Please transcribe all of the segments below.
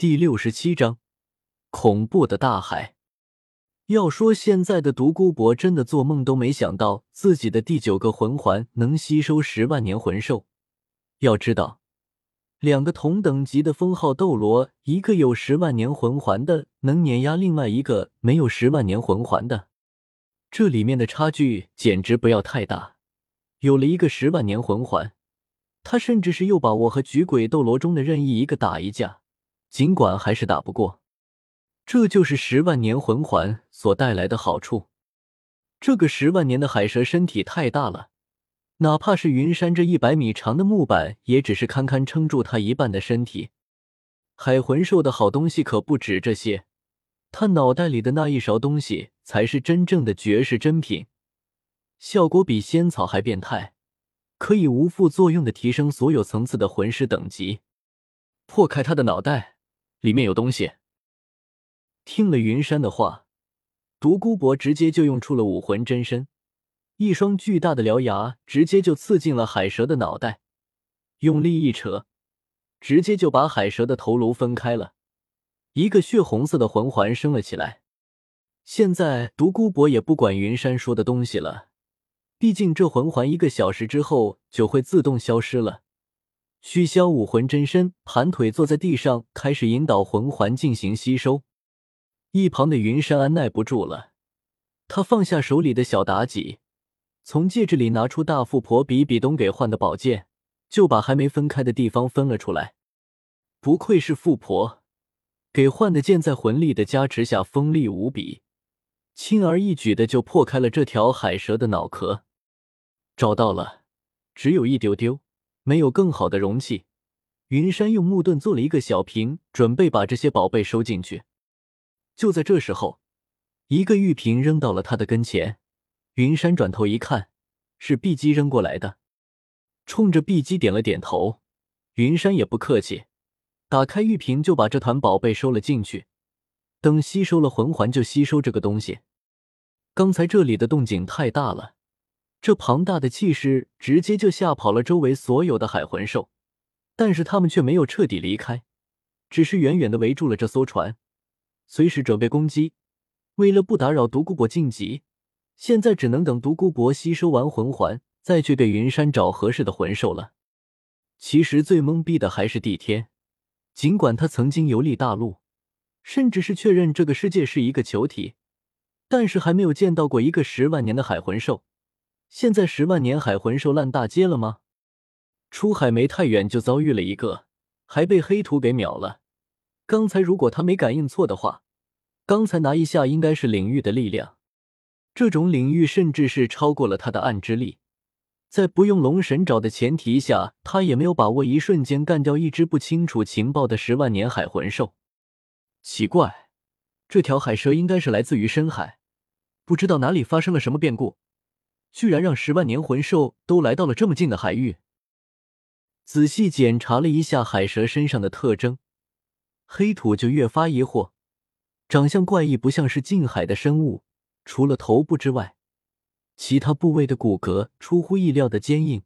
第六十七章，恐怖的大海。要说现在的独孤博真的做梦都没想到自己的第九个魂环能吸收十万年魂兽。要知道，两个同等级的封号斗罗，一个有十万年魂环的能碾压另外一个没有十万年魂环的，这里面的差距简直不要太大。有了一个十万年魂环。他甚至是有把握和举鬼斗罗中的任意一个打一架，尽管还是打不过。这就是十万年魂环所带来的好处。这个十万年的海蛇身体太大了，哪怕是云山这一百米长的木板，也只是堪堪撑住他一半的身体。海魂兽的好东西可不止这些，他脑袋里的那一勺东西才是真正的绝世珍品，效果比仙草还变态。可以无副作用的提升所有层次的魂师等级。破开他的脑袋，里面有东西。听了云山的话，独孤博直接就用出了武魂真身，一双巨大的獠牙直接就刺进了海蛇的脑袋，用力一扯，直接就把海蛇的头颅分开了，一个血红色的魂环升了起来。现在独孤博也不管云山说的东西了。毕竟这魂环一个小时之后就会自动消失了。虚消武魂真身盘腿坐在地上，开始引导魂环进行吸收。一旁的云山按耐不住了，他放下手里的小妲己，从戒指里拿出大富婆比比东给换的宝剑，就把还没分开的地方分了出来。不愧是富婆，给换的剑在魂力的加持下锋利无比，轻而易举的就破开了这条海蛇的脑壳。找到了，只有一丢丢，没有更好的容器。云山用木盾做了一个小瓶，准备把这些宝贝收进去。就在这时候，一个玉瓶扔到了他的跟前。云山转头一看，是碧姬扔过来的，冲着碧姬点了点头。云山也不客气，打开玉瓶就把这团宝贝收了进去。等吸收了魂环，就吸收这个东西。刚才这里的动静太大了。这庞大的气势直接就吓跑了周围所有的海魂兽，但是他们却没有彻底离开，只是远远的围住了这艘船，随时准备攻击。为了不打扰独孤博晋级，现在只能等独孤博吸收完魂环，再去给云山找合适的魂兽了。其实最懵逼的还是帝天，尽管他曾经游历大陆，甚至是确认这个世界是一个球体，但是还没有见到过一个十万年的海魂兽。现在十万年海魂兽烂大街了吗？出海没太远就遭遇了一个，还被黑土给秒了。刚才如果他没感应错的话，刚才拿一下应该是领域的力量，这种领域甚至是超过了他的暗之力。在不用龙神爪的前提下，他也没有把握一瞬间干掉一只不清楚情报的十万年海魂兽。奇怪，这条海蛇应该是来自于深海，不知道哪里发生了什么变故。居然让十万年魂兽都来到了这么近的海域。仔细检查了一下海蛇身上的特征，黑土就越发疑惑：长相怪异，不像是近海的生物。除了头部之外，其他部位的骨骼出乎意料的坚硬，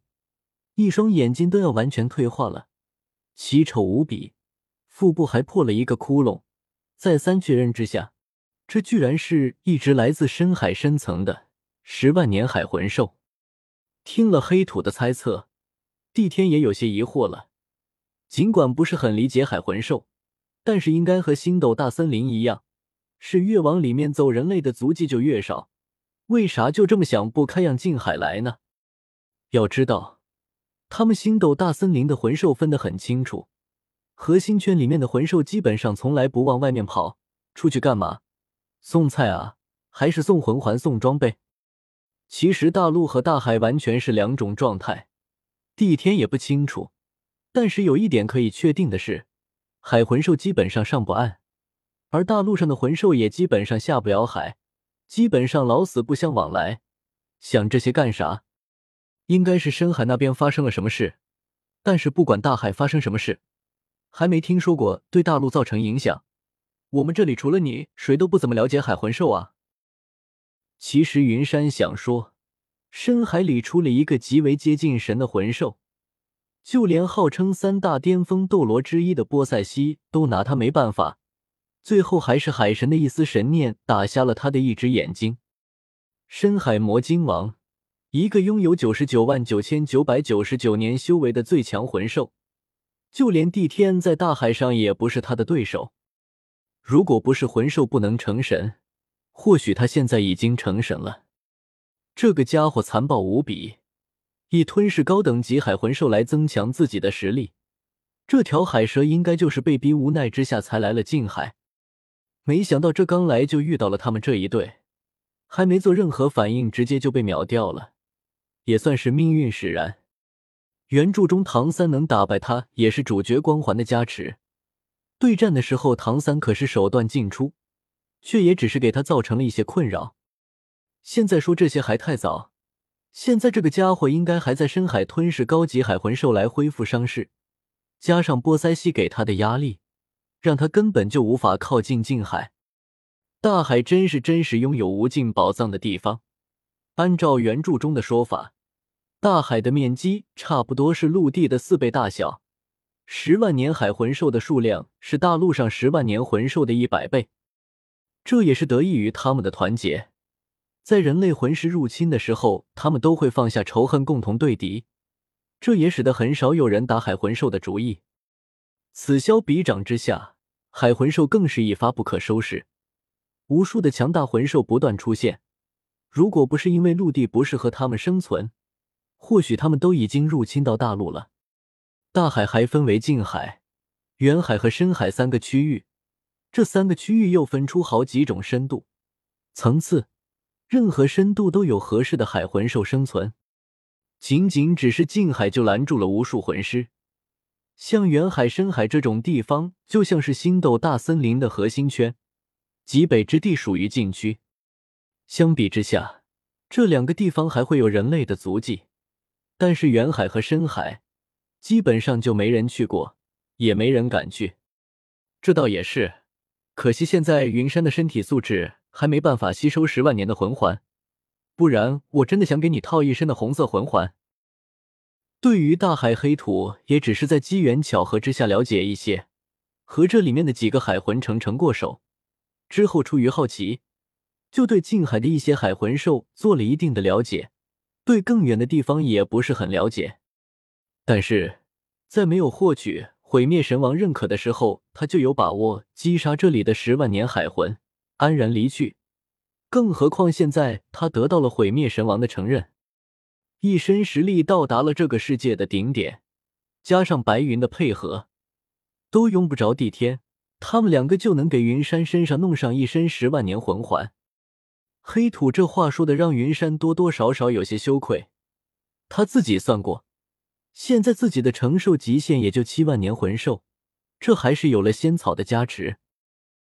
一双眼睛都要完全退化了，奇丑无比。腹部还破了一个窟窿。再三确认之下，这居然是一只来自深海深层的。十万年海魂兽，听了黑土的猜测，帝天也有些疑惑了。尽管不是很理解海魂兽，但是应该和星斗大森林一样，是越往里面走，人类的足迹就越少。为啥就这么想不开，让近海来呢？要知道，他们星斗大森林的魂兽分得很清楚，核心圈里面的魂兽基本上从来不往外面跑，出去干嘛？送菜啊，还是送魂环、送装备？其实大陆和大海完全是两种状态，帝天也不清楚。但是有一点可以确定的是，海魂兽基本上上不岸，而大陆上的魂兽也基本上下不了海，基本上老死不相往来。想这些干啥？应该是深海那边发生了什么事。但是不管大海发生什么事，还没听说过对大陆造成影响。我们这里除了你，谁都不怎么了解海魂兽啊。其实云山想说，深海里出了一个极为接近神的魂兽，就连号称三大巅峰斗罗之一的波塞西都拿他没办法，最后还是海神的一丝神念打瞎了他的一只眼睛。深海魔晶王，一个拥有九十九万九千九百九十九年修为的最强魂兽，就连帝天在大海上也不是他的对手。如果不是魂兽不能成神，或许他现在已经成神了。这个家伙残暴无比，以吞噬高等级海魂兽来增强自己的实力。这条海蛇应该就是被逼无奈之下才来了近海，没想到这刚来就遇到了他们这一对。还没做任何反应，直接就被秒掉了，也算是命运使然。原著中唐三能打败他，也是主角光环的加持。对战的时候，唐三可是手段尽出，却也只是给他造成了一些困扰。现在说这些还太早，现在这个家伙应该还在深海吞噬高级海魂兽来恢复伤势，加上波塞西给他的压力，让他根本就无法靠近近海。大海真是真实拥有无尽宝藏的地方。按照原著中的说法，大海的面积差不多是陆地的四倍大小，十万年海魂兽的数量是大陆上十万年魂兽的一百倍。这也是得益于他们的团结，在人类魂师入侵的时候，他们都会放下仇恨，共同对敌。这也使得很少有人打海魂兽的主意。此消彼长之下，海魂兽更是一发不可收拾。无数的强大魂兽不断出现，如果不是因为陆地不适合他们生存，或许他们都已经入侵到大陆了。大海还分为近海、远海和深海三个区域，这三个区域又分出好几种深度、层次，任何深度都有合适的海魂兽生存。仅仅只是近海就拦住了无数魂师，像远海、深海这种地方，就像是星斗大森林的核心圈。极北之地属于禁区，相比之下，这两个地方还会有人类的足迹，但是远海和深海基本上就没人去过，也没人敢去。这倒也是，可惜现在云山的身体素质还没办法吸收十万年的魂环，不然我真的想给你套一身的红色魂环。对于大海黑土，也只是在机缘巧合之下了解一些，和这里面的几个海魂成成过手。之后，出于好奇，就对近海的一些海魂兽做了一定的了解，对更远的地方也不是很了解。但是在没有获取毁灭神王认可的时候，他就有把握击杀这里的十万年海魂，安然离去。更何况现在他得到了毁灭神王的承认，一身实力到达了这个世界的顶点，加上白云的配合，都用不着帝天。他们两个就能给云山身上弄上一身十万年魂环。黑土这话说的让云山多多少少有些羞愧。他自己算过，现在自己的承受极限也就七万年魂兽，这还是有了仙草的加持。